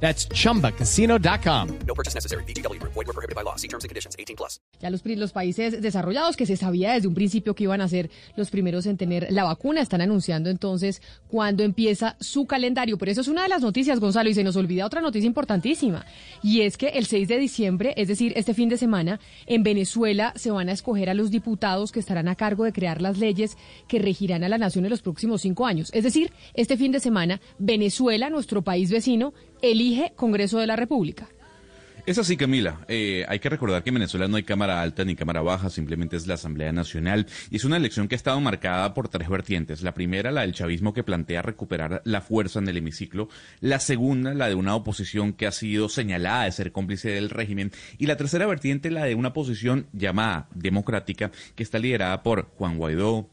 That's chumbacasino.com. No purchase necessary. BGW. Void were prohibited by law. See terms and conditions. 18 plus. Ya los, los países desarrollados, que se sabía desde un principio que iban a ser los primeros en tener la vacuna, están anunciando entonces cuándo empieza su calendario. Pero eso es una de las noticias, Gonzalo, y se nos olvida otra noticia importantísima. Y es que el 6 de diciembre, es decir, este fin de semana, en Venezuela se van a escoger a los diputados que estarán a cargo de crear las leyes que regirán a la nación en los próximos cinco años. Es decir, este fin de semana, Venezuela, nuestro país vecino, elige Congreso de la República. Es así, Camila. Eh, hay que recordar que en Venezuela no hay Cámara Alta ni Cámara Baja, simplemente es la Asamblea Nacional. Y es una elección que ha estado marcada por tres vertientes. La primera, la del chavismo que plantea recuperar la fuerza en el hemiciclo. La segunda, la de una oposición que ha sido señalada de ser cómplice del régimen. Y la tercera vertiente, la de una posición llamada democrática, que está liderada por Juan Guaidó,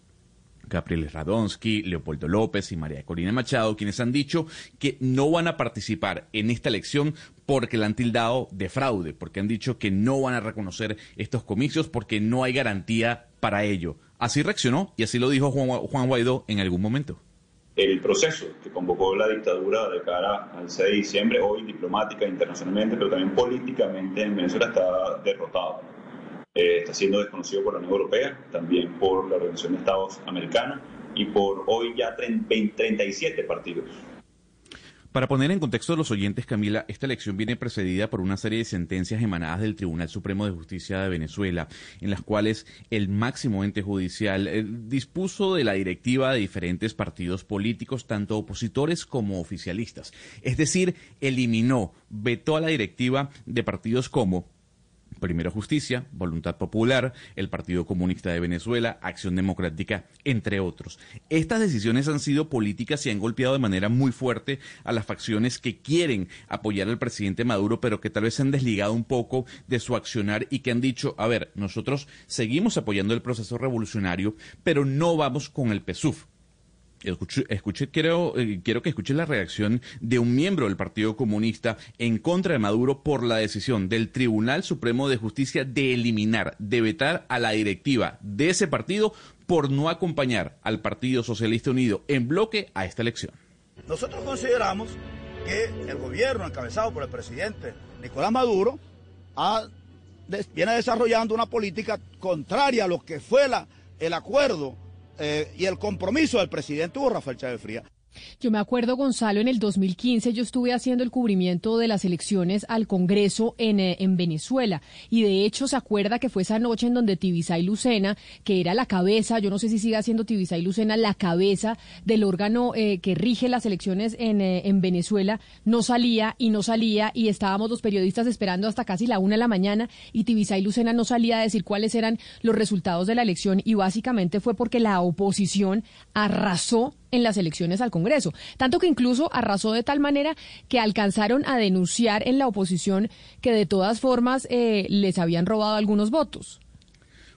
Gabriel Radonsky, Leopoldo López y María Corina Machado, quienes han dicho que no van a participar en esta elección porque la han tildado de fraude, porque han dicho que no van a reconocer estos comicios porque no hay garantía para ello. Así reaccionó y así lo dijo Juan, Juan Guaidó en algún momento. el proceso que convocó la dictadura de cara al 6 de diciembre, hoy diplomática internacionalmente, pero también políticamente en Venezuela está derrotado. Eh, está siendo desconocido por la Unión Europea, también por la Organización de Estados Americanos y por hoy ya 30 37 partidos. Para poner en contexto a los oyentes, Camila, esta elección viene precedida por una serie de sentencias emanadas del Tribunal Supremo de Justicia de Venezuela, en las cuales el máximo ente judicial eh, dispuso de la directiva de diferentes partidos políticos, tanto opositores como oficialistas. Es decir, eliminó, vetó a la directiva de partidos como Primero Justicia, Voluntad Popular, el Partido Comunista de Venezuela, Acción Democrática, entre otros. Estas decisiones han sido políticas y han golpeado de manera muy fuerte a las facciones que quieren apoyar al presidente Maduro, pero que tal vez se han desligado un poco de su accionar y que han dicho, a ver, nosotros seguimos apoyando el proceso revolucionario, pero no vamos con el PSUV. Escuché, escuché, quiero, eh, quiero que escuche la reacción de un miembro del Partido Comunista en contra de Maduro por la decisión del Tribunal Supremo de Justicia de eliminar, de vetar a la directiva de ese partido por no acompañar al Partido Socialista Unido en bloque a esta elección. Nosotros consideramos que el gobierno encabezado por el presidente Nicolás Maduro ha, viene desarrollando una política contraria a lo que fue el acuerdo eh, y el compromiso del presidente Hugo Rafael Chávez Fría. Yo me acuerdo, Gonzalo, en el 2015 yo estuve haciendo el cubrimiento de las elecciones al Congreso en, eh, en Venezuela. Y de hecho se acuerda que fue esa noche en donde Tibisay Lucena, que era la cabeza, yo no sé si sigue siendo Tibisay Lucena la cabeza del órgano eh, que rige las elecciones en, eh, en Venezuela, no salía y no salía y estábamos los periodistas esperando hasta casi la una de la mañana y Tibisay Lucena no salía a decir cuáles eran los resultados de la elección y básicamente fue porque la oposición arrasó en las elecciones al Congreso. Tanto que incluso arrasó de tal manera que alcanzaron a denunciar en la oposición que de todas formas eh, les habían robado algunos votos.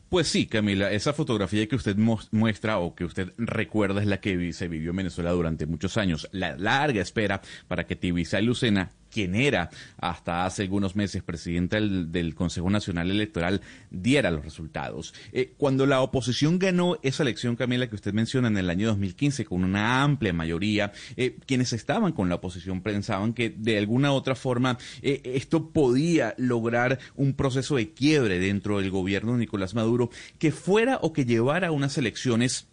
Pues sí, Camila, esa fotografía que usted muestra o que usted recuerda es la que se vivió en Venezuela durante muchos años. La larga espera para que Tibisay Lucena, quien era hasta hace algunos meses presidenta del, Consejo Nacional Electoral, diera los resultados. Eh, cuando la oposición ganó esa elección, Camila, que usted menciona en el año 2015 con una amplia mayoría, eh, quienes estaban con la oposición pensaban que de alguna u otra forma eh, esto podía lograr un proceso de quiebre dentro del gobierno de Nicolás Maduro que fuera o que llevara a unas elecciones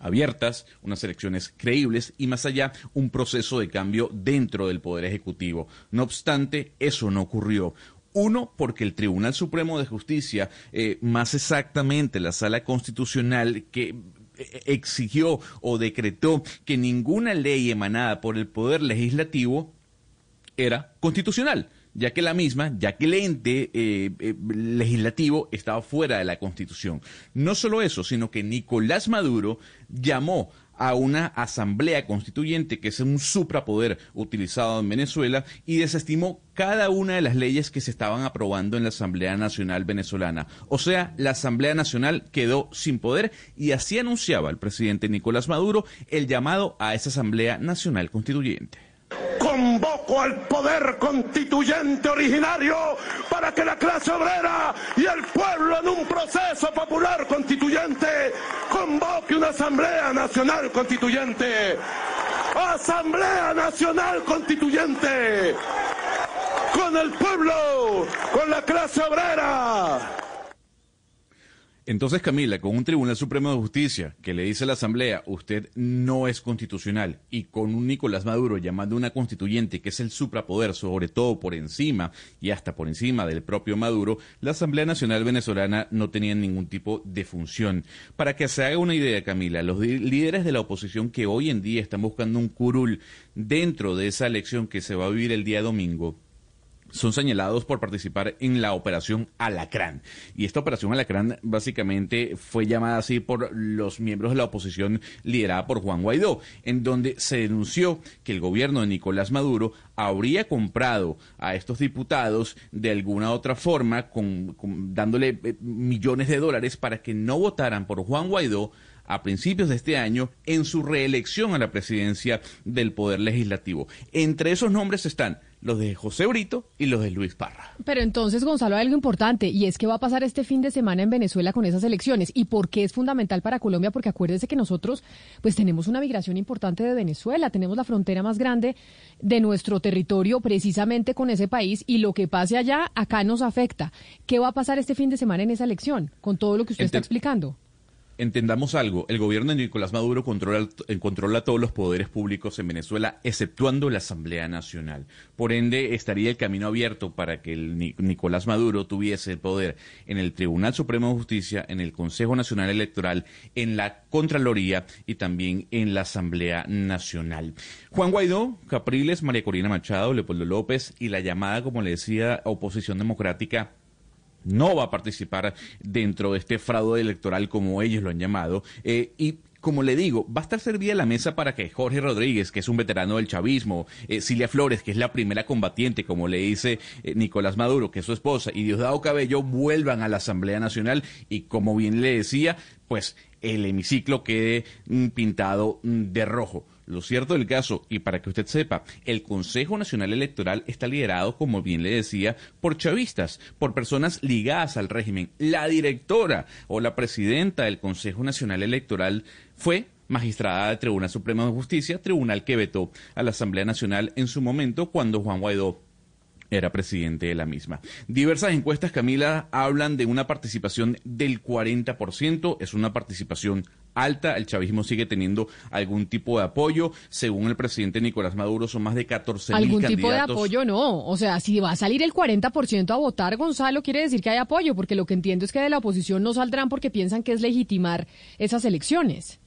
abiertas, unas elecciones creíbles y más allá un proceso de cambio dentro del Poder Ejecutivo. No obstante, eso no ocurrió. Uno, porque el Tribunal Supremo de Justicia, eh, más exactamente la Sala Constitucional, que exigió o decretó que ninguna ley emanada por el Poder Legislativo era constitucional ya que la misma, ya que el ente eh, eh, legislativo estaba fuera de la Constitución. No solo eso, sino que Nicolás Maduro llamó a una asamblea constituyente, que es un suprapoder utilizado en Venezuela, y desestimó cada una de las leyes que se estaban aprobando en la Asamblea Nacional Venezolana. O sea, la Asamblea Nacional quedó sin poder y así anunciaba el presidente Nicolás Maduro el llamado a esa Asamblea Nacional Constituyente convoco al poder constituyente originario para que la clase obrera y el pueblo en un proceso popular constituyente convoque una Asamblea Nacional Constituyente. Asamblea Nacional Constituyente. Con el pueblo, con la clase obrera. Entonces, Camila, con un Tribunal Supremo de Justicia que le dice a la Asamblea, usted no es constitucional, y con un Nicolás Maduro llamando una constituyente que es el suprapoder, sobre todo por encima y hasta por encima del propio Maduro, la Asamblea Nacional Venezolana no tenía ningún tipo de función. Para que se haga una idea, Camila, los líderes de la oposición que hoy en día están buscando un curul dentro de esa elección que se va a vivir el día domingo, son señalados por participar en la operación Alacrán. Y esta operación Alacrán básicamente fue llamada así por los miembros de la oposición liderada por Juan Guaidó, en donde se denunció que el gobierno de Nicolás Maduro habría comprado a estos diputados de alguna otra forma, con, dándole eh, millones de dólares para que no votaran por Juan Guaidó a principios de este año en su reelección a la presidencia del Poder Legislativo. Entre esos nombres están los de José Brito y los de Luis Parra. Pero entonces, Gonzalo, hay algo importante y es que va a pasar este fin de semana en Venezuela con esas elecciones. ¿Y por qué es fundamental para Colombia? Porque acuérdese que nosotros pues tenemos una migración importante de Venezuela, tenemos la frontera más grande de nuestro territorio precisamente con ese país y lo que pase allá acá nos afecta. ¿Qué va a pasar este fin de semana en esa elección con todo lo que usted está explicando? Entendamos algo, el gobierno de Nicolás Maduro controla, eh, controla, todos los poderes públicos en Venezuela, exceptuando la Asamblea Nacional. Por ende, estaría el camino abierto para que el Nicolás Maduro tuviese el poder en el Tribunal Supremo de Justicia, en el Consejo Nacional Electoral, en la Contraloría y también en la Asamblea Nacional. Juan Guaidó, Capriles, María Corina Machado, Leopoldo López y la llamada, como le decía, oposición democrática no va a participar dentro de este fraude electoral como ellos lo han llamado. Eh, y como le digo, va a estar servida la mesa para que Jorge Rodríguez, que es un veterano del chavismo, eh, Cilia Flores, que es la primera combatiente, como le dice eh, Nicolás Maduro, que es su esposa, y Diosdado Cabello vuelvan a la Asamblea Nacional y, como bien le decía, pues el hemiciclo quede mm, pintado mm, de rojo. Lo cierto del caso, y para que usted sepa, el Consejo Nacional Electoral está liderado, como bien le decía, por chavistas, por personas ligadas al régimen. La directora o la presidenta del Consejo Nacional Electoral fue magistrada del Tribunal Supremo de Justicia, tribunal que vetó a la Asamblea Nacional en su momento cuando Juan Guaidó era presidente de la misma. Diversas encuestas, Camila, hablan de una participación del 40%, es una participación alta, el chavismo sigue teniendo algún tipo de apoyo, según el presidente Nicolás Maduro son más de 14 mil candidatos. Algún tipo de apoyo no, o sea, si va a salir el 40% a votar, Gonzalo, quiere decir que hay apoyo, porque lo que entiendo es que de la oposición no saldrán porque piensan que es legitimar esas elecciones.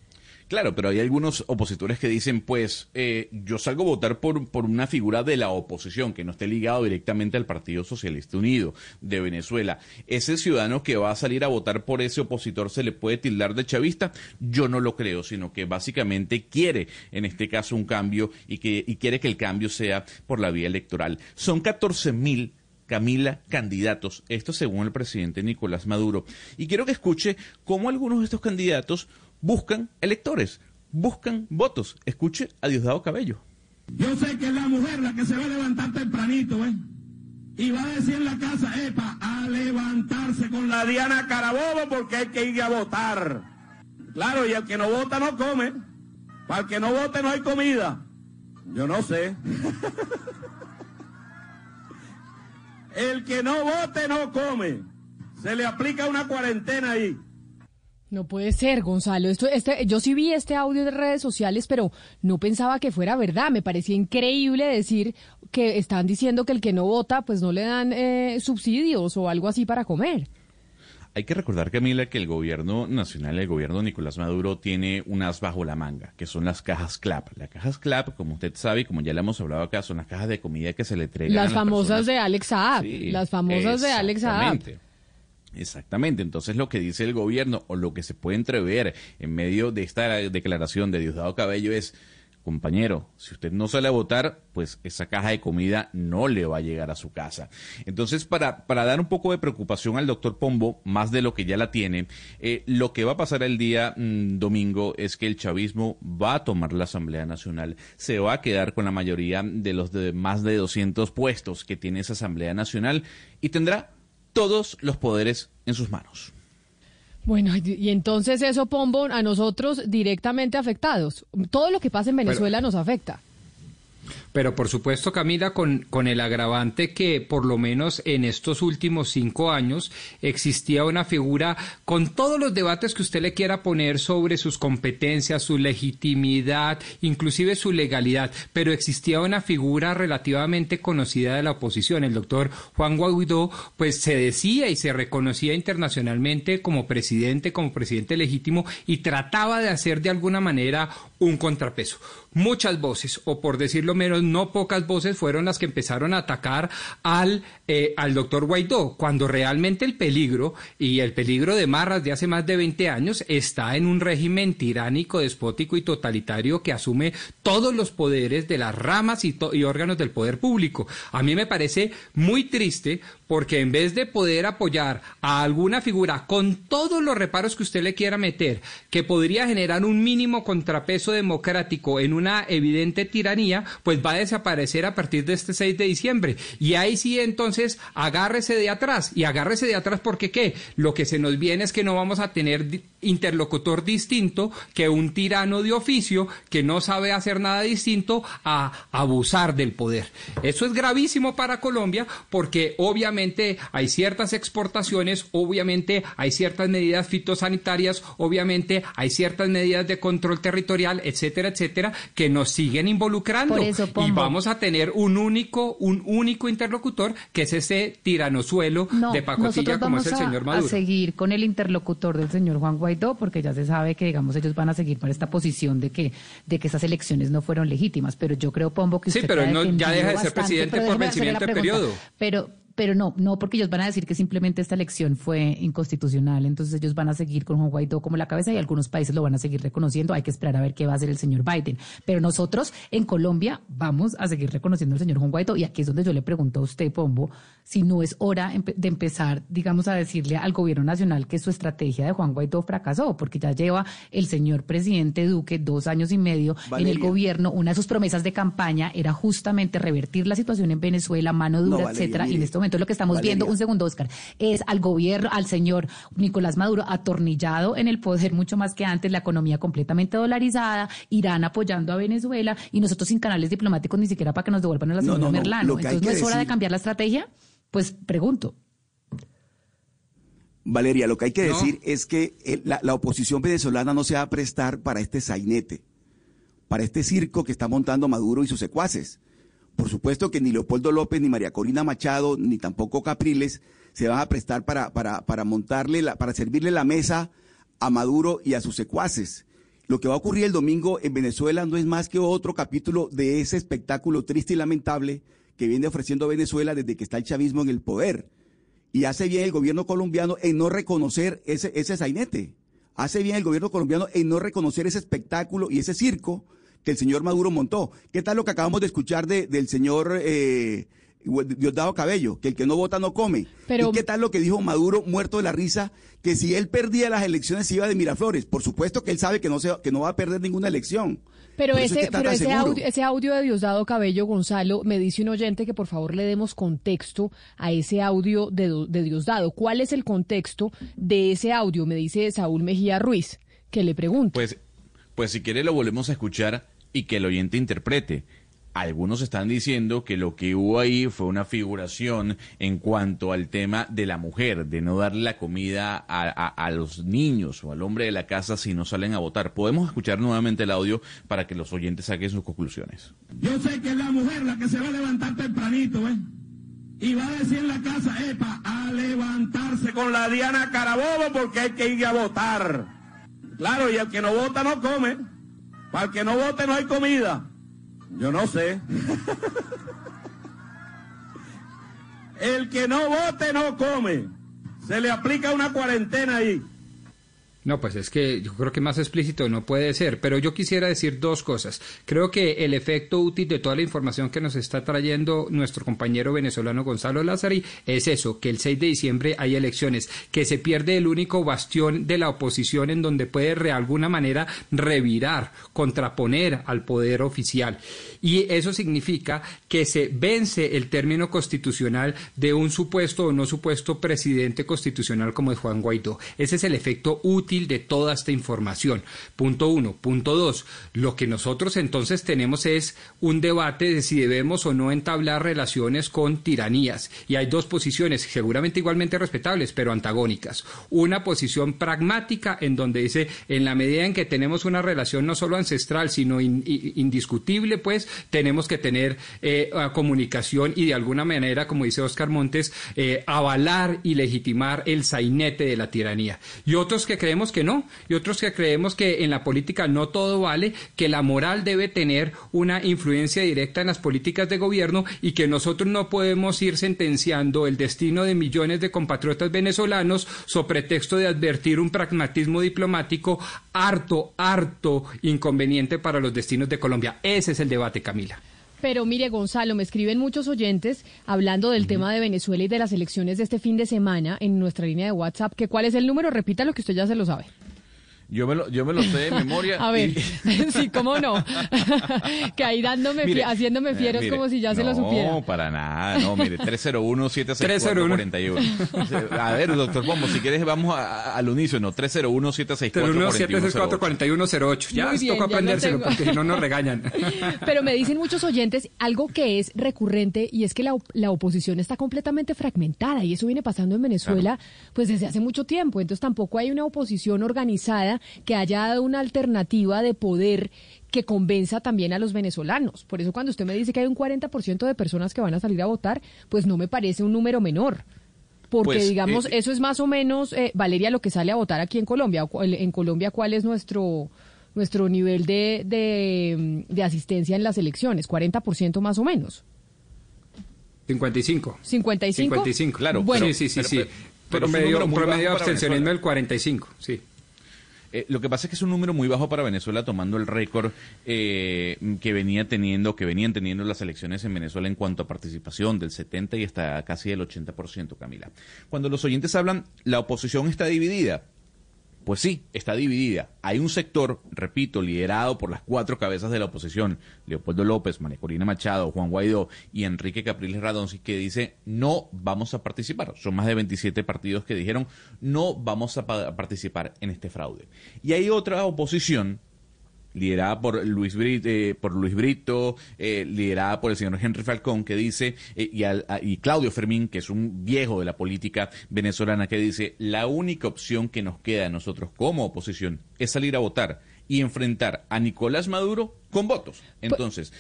Claro, pero hay algunos opositores que dicen, pues, eh, yo salgo a votar por, por una figura de la oposición que no esté ligado directamente al Partido Socialista Unido de Venezuela. ¿Ese ciudadano que va a salir a votar por ese opositor se le puede tildar de chavista? Yo no lo creo, sino que básicamente quiere, en este caso, un cambio y, que, y quiere que el cambio sea por la vía electoral. Son 14 mil Camila candidatos, esto según el presidente Nicolás Maduro. Y quiero que escuche cómo algunos de estos candidatos buscan electores, buscan votos. Escuche a Diosdado Cabello. Yo sé que es la mujer la que se va a levantar tempranito, ¿eh? Y va a decir en la casa, epa, a levantarse con la Diana Carabobo porque hay que ir a votar. Claro, y el que no vota no come. Para el que no vote no hay comida. Yo no sé. el que no vote no come. Se le aplica una cuarentena ahí. No puede ser, Gonzalo. Esto, este, yo sí vi este audio de redes sociales, pero no pensaba que fuera verdad. Me parecía increíble decir que están diciendo que el que no vota, pues no le dan eh, subsidios o algo así para comer. Hay que recordar, Camila, que el gobierno nacional, el gobierno de Nicolás Maduro, tiene unas bajo la manga, que son las cajas CLAP. Las cajas CLAP, como usted sabe y como ya le hemos hablado acá, son las cajas de comida que se le entregan Las a las famosas personas. de Alex Saab. Sí, las famosas de Alex Saab. Exactamente. Entonces lo que dice el gobierno o lo que se puede entrever en medio de esta declaración de Diosdado Cabello es, compañero, si usted no sale a votar, pues esa caja de comida no le va a llegar a su casa. Entonces, para, para dar un poco de preocupación al doctor Pombo, más de lo que ya la tiene, eh, lo que va a pasar el día mm, domingo es que el chavismo va a tomar la Asamblea Nacional, se va a quedar con la mayoría de los de más de 200 puestos que tiene esa Asamblea Nacional y tendrá todos los poderes en sus manos. Bueno, y entonces eso, Pombo, a nosotros directamente afectados. Todo lo que pasa en Venezuela nos afecta. Pero por supuesto, Camila, con, con el agravante que por lo menos en estos últimos cinco años existía una figura con todos los debates que usted le quiera poner sobre sus competencias, su legitimidad, inclusive su legalidad, pero existía una figura relativamente conocida de la oposición. El doctor Juan Guaidó, pues se decía y se reconocía internacionalmente como presidente, como presidente legítimo y trataba de hacer de alguna manera un contrapeso. Muchas voces, o por decirlo menos, no pocas voces fueron las que empezaron a atacar al, eh, al doctor Guaidó, cuando realmente el peligro, y el peligro de Marras de hace más de 20 años, está en un régimen tiránico, despótico y totalitario que asume todos los poderes de las ramas y, y órganos del poder público. A mí me parece muy triste porque en vez de poder apoyar a alguna figura con todos los reparos que usted le quiera meter, que podría generar un mínimo contrapeso democrático en una evidente tiranía, pues va a desaparecer a partir de este 6 de diciembre. Y ahí sí entonces agárrese de atrás. Y agárrese de atrás porque qué? Lo que se nos viene es que no vamos a tener interlocutor distinto que un tirano de oficio que no sabe hacer nada distinto a abusar del poder. Eso es gravísimo para Colombia porque obviamente hay ciertas exportaciones, obviamente hay ciertas medidas fitosanitarias, obviamente hay ciertas medidas de control territorial, etcétera, etcétera, que nos siguen involucrando. Por eso, y vamos a tener un único, un único interlocutor que es ese tiranosuelo No, de pacotilla como es el a, señor a Maduro. seguir con el interlocutor del señor Juan Guaidó, porque ya se sabe que, digamos, ellos van a seguir por esta posición de que, de que esas elecciones no fueron legítimas. Pero yo creo, Pombo, que Sí, usted pero ha él no- ya deja de ser presidente pero por vencimiento de periodo. Pero, pero no, no, porque ellos van a decir que simplemente esta elección fue inconstitucional, entonces ellos van a seguir con Juan Guaidó como la cabeza y algunos países lo van a seguir reconociendo. Hay que esperar a ver qué va a hacer el señor Biden. Pero nosotros en Colombia vamos a seguir reconociendo al señor Juan Guaidó y aquí es donde yo le pregunto a usted, Pombo, si no es hora de empezar, digamos, a decirle al gobierno nacional que su estrategia de Juan Guaidó fracasó, porque ya lleva el señor presidente Duque dos años y medio en el gobierno. Una de sus promesas de campaña era justamente revertir la situación en Venezuela, mano dura, No, Valeria, etcétera. y en este momento lo que estamos Valeria. viendo, un segundo, Oscar, es al gobierno, al señor Nicolás Maduro atornillado en el poder mucho más que antes, la economía completamente dolarizada, Irán apoyando a Venezuela y nosotros sin canales diplomáticos ni siquiera para que nos devuelvan a la No, señora no, no, Merlano. hay Entonces, ¿no es hora de cambiar la estrategia? Pues pregunto. Valeria, lo que hay que No. decir es que eh, la, la oposición venezolana no se va a prestar para este sainete, para este circo que está montando Maduro y sus secuaces. Por supuesto que ni Leopoldo López, ni María Corina Machado, ni tampoco Capriles se van a prestar para, para, para montarle, la, para servirle la mesa a Maduro y a sus secuaces. Lo que va a ocurrir el domingo en Venezuela no es más que otro capítulo de ese espectáculo triste y lamentable que viene ofreciendo Venezuela desde que está el chavismo en el poder. Y hace bien el gobierno colombiano en no reconocer ese, ese sainete. Hace bien el gobierno colombiano en no reconocer ese espectáculo y ese circo que el señor Maduro montó. ¿Qué tal lo que acabamos de escuchar de- del señor eh, Diosdado Cabello? Que el que no vota no come. Pero- ¿Y qué tal lo que dijo Maduro muerto de la risa? Que si él perdía las elecciones se iba de Miraflores. Por supuesto que él sabe que no, se, que no va a perder ninguna elección. Pero es que ese, pero ese audio, ese audio de Diosdado Cabello Gonzalo, me dice un oyente que por favor le demos contexto a ese audio de Diosdado. ¿Cuál es el contexto de ese audio? Me dice Saúl Mejía Ruiz, que le pregunto. Pues, pues si quiere lo volvemos a escuchar y que el oyente interprete. Algunos están diciendo que lo que hubo ahí fue una figuración en cuanto al tema de la mujer, de no darle la comida a, los niños o al hombre de la casa si no salen a votar. Podemos escuchar nuevamente el audio para que los oyentes saquen sus conclusiones. Yo sé que es la mujer la que se va a levantar tempranito, ¿eh? y va a decir en la casa, epa, a levantarse con la Diana Carabobo porque hay que ir a votar. Claro, y el que no vota no come. Para el que no vote no hay comida. Yo no sé. el que no vote no come. Se le aplica una cuarentena ahí. No, pues es que yo creo que más explícito no puede ser, pero yo quisiera decir dos cosas. Creo que el efecto útil de toda la información que nos está trayendo nuestro compañero venezolano Gonzalo Lázari es eso, que el 6 de diciembre hay elecciones, que se pierde el único bastión de la oposición en donde puede de alguna manera revirar, contraponer al poder oficial. Y eso significa que se vence el término constitucional de un supuesto o no supuesto presidente constitucional como es Juan Guaidó. Ese es el efecto útil de toda esta información. Punto uno. Punto dos. Lo que nosotros entonces tenemos es un debate de si debemos o no entablar relaciones con tiranías. Y hay dos posiciones, seguramente igualmente respetables, pero antagónicas. Una posición pragmática en donde dice, en la medida en que tenemos una relación no solo ancestral, sino indiscutible, pues tenemos que tener eh, comunicación y de alguna manera, como dice Oscar Montes, eh, avalar y legitimar el sainete de la tiranía. Y otros que creemos que no, y otros que creemos que en la política no todo vale, que la moral debe tener una influencia directa en las políticas de gobierno y que nosotros no podemos ir sentenciando el destino de millones de compatriotas venezolanos sobre pretexto de advertir un pragmatismo diplomático harto, harto inconveniente para los destinos de Colombia. Ese es el debate, Camila. Pero mire, Gonzalo, me escriben muchos oyentes hablando del tema de Venezuela y de las elecciones de este fin de semana en nuestra línea de WhatsApp. Que ¿Cuál es el número? Repita lo que usted ya se lo sabe. Yo me lo, yo me lo sé de memoria. A ver, sí, cómo no. que ahí dándome, haciéndome eh, fieros como si ya se lo supiera. No, para nada. No, mire, 301-764-41. A ver, doctor Pombo, si quieres vamos al unísono. 301-764-4108. Ya bien, tocó aprendérselo porque no nos regañan. Pero me dicen muchos oyentes algo que es recurrente y es que la, la oposición está completamente fragmentada y eso viene pasando en Venezuela pues desde hace mucho tiempo. Entonces tampoco hay una oposición organizada que haya dado una alternativa de poder que convenza también a los venezolanos. Por eso cuando usted me dice que hay un 40% de personas que van a salir a votar, pues no me parece un número menor. Porque, pues, digamos, eh, eso es más o menos, eh, Valeria, lo que sale a votar aquí en Colombia. En Colombia, ¿cuál es nuestro nuestro nivel de, de, asistencia en las elecciones? ¿40% más o menos? 55. ¿55? 55, claro. Bueno, sí, sí, sí. sí. Pero, promedio, promedio de abstencionismo del 45, sí. Eh, lo que pasa es que es un número muy bajo para Venezuela, tomando el récord eh, que venía teniendo, que venían teniendo las elecciones en Venezuela en cuanto a participación, del 70 y hasta casi el 80%, Camila. Cuando los oyentes hablan, la oposición está dividida. Pues sí, está dividida. Hay un sector, repito, liderado por las cuatro cabezas de la oposición, Leopoldo López, María Corina Machado, Juan Guaidó y Enrique Capriles Radonci, que dice no vamos a participar. Son más de 27 partidos que dijeron no vamos a participar en este fraude. Y hay otra oposición liderada por Luis, Brito, eh, por Luis Brito, eh, liderada por el señor Henry Falcón, que dice, eh, y, y Claudio Fermín, que es un viejo de la política venezolana, que dice, la única opción que nos queda a nosotros como oposición es salir a votar y enfrentar a Nicolás Maduro con votos. Pues Entonces,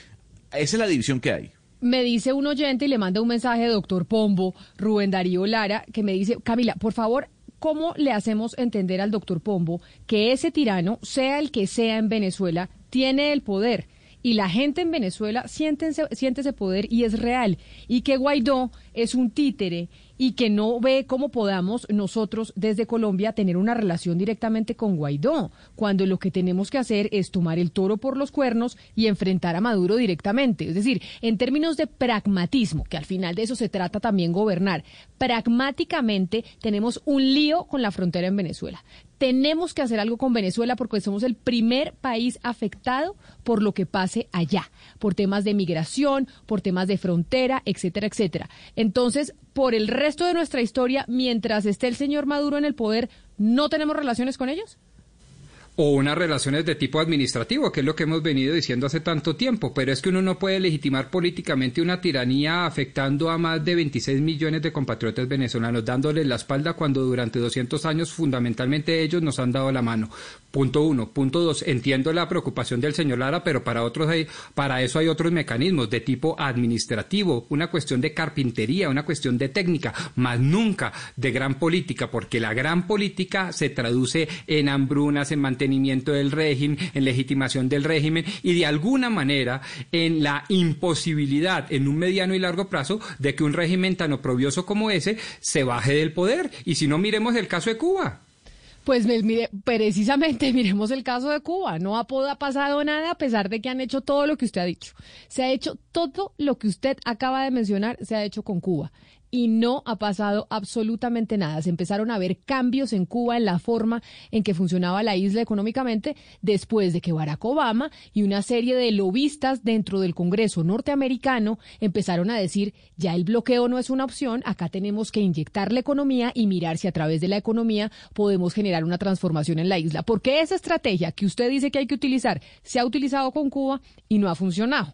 esa es la división que hay. Me dice un oyente y le manda un mensaje, doctor Pombo, Rubén Darío Lara, que me dice, Camila, por favor, ¿cómo le hacemos entender al doctor Pombo que ese tirano, sea el que sea en Venezuela, tiene el poder? Y la gente en Venezuela siente, ese poder y es real. Y que Guaidó es un títere y que no ve cómo podamos nosotros desde Colombia tener una relación directamente con Guaidó, cuando lo que tenemos que hacer es tomar el toro por los cuernos y enfrentar a Maduro directamente. Es decir, en términos de pragmatismo, que al final de eso se trata también gobernar, pragmáticamente tenemos un lío con la frontera en Venezuela. Tenemos que hacer algo con Venezuela porque somos el primer país afectado por lo que pase allá, por temas de migración, por temas de frontera, etcétera, etcétera. Entonces, por el resto de nuestra historia, mientras esté el señor Maduro en el poder, ¿no tenemos relaciones con ellos? O unas relaciones de tipo administrativo, que es lo que hemos venido diciendo hace tanto tiempo, pero es que uno no puede legitimar políticamente una tiranía afectando a más de 26 millones de compatriotas venezolanos, dándoles la espalda cuando durante 200 años fundamentalmente ellos nos han dado la mano. Punto uno. Punto dos. Entiendo la preocupación del señor Lara, pero para otros hay, para eso hay otros mecanismos de tipo administrativo, una cuestión de carpintería, una cuestión de técnica, más nunca de gran política, porque la gran política se traduce en hambrunas, en mantenimiento del régimen, en legitimación del régimen y de alguna manera en la imposibilidad en un mediano y largo plazo de que un régimen tan oprobioso como ese se baje del poder. Y si no, miremos el caso de Cuba. Pues mire, precisamente miremos el caso de Cuba. No ha, ha pasado nada a pesar de que han hecho todo lo que usted ha dicho. Se ha hecho todo lo que usted acaba de mencionar, se ha hecho con Cuba y no ha pasado absolutamente nada. Se empezaron a ver cambios en Cuba en la forma en que funcionaba la isla económicamente después de que Barack Obama y una serie de lobistas dentro del Congreso norteamericano empezaron a decir, ya el bloqueo no es una opción, acá tenemos que inyectar la economía y mirar si a través de la economía podemos generar una transformación en la isla. Porque esa estrategia que usted dice que hay que utilizar se ha utilizado con Cuba y no ha funcionado.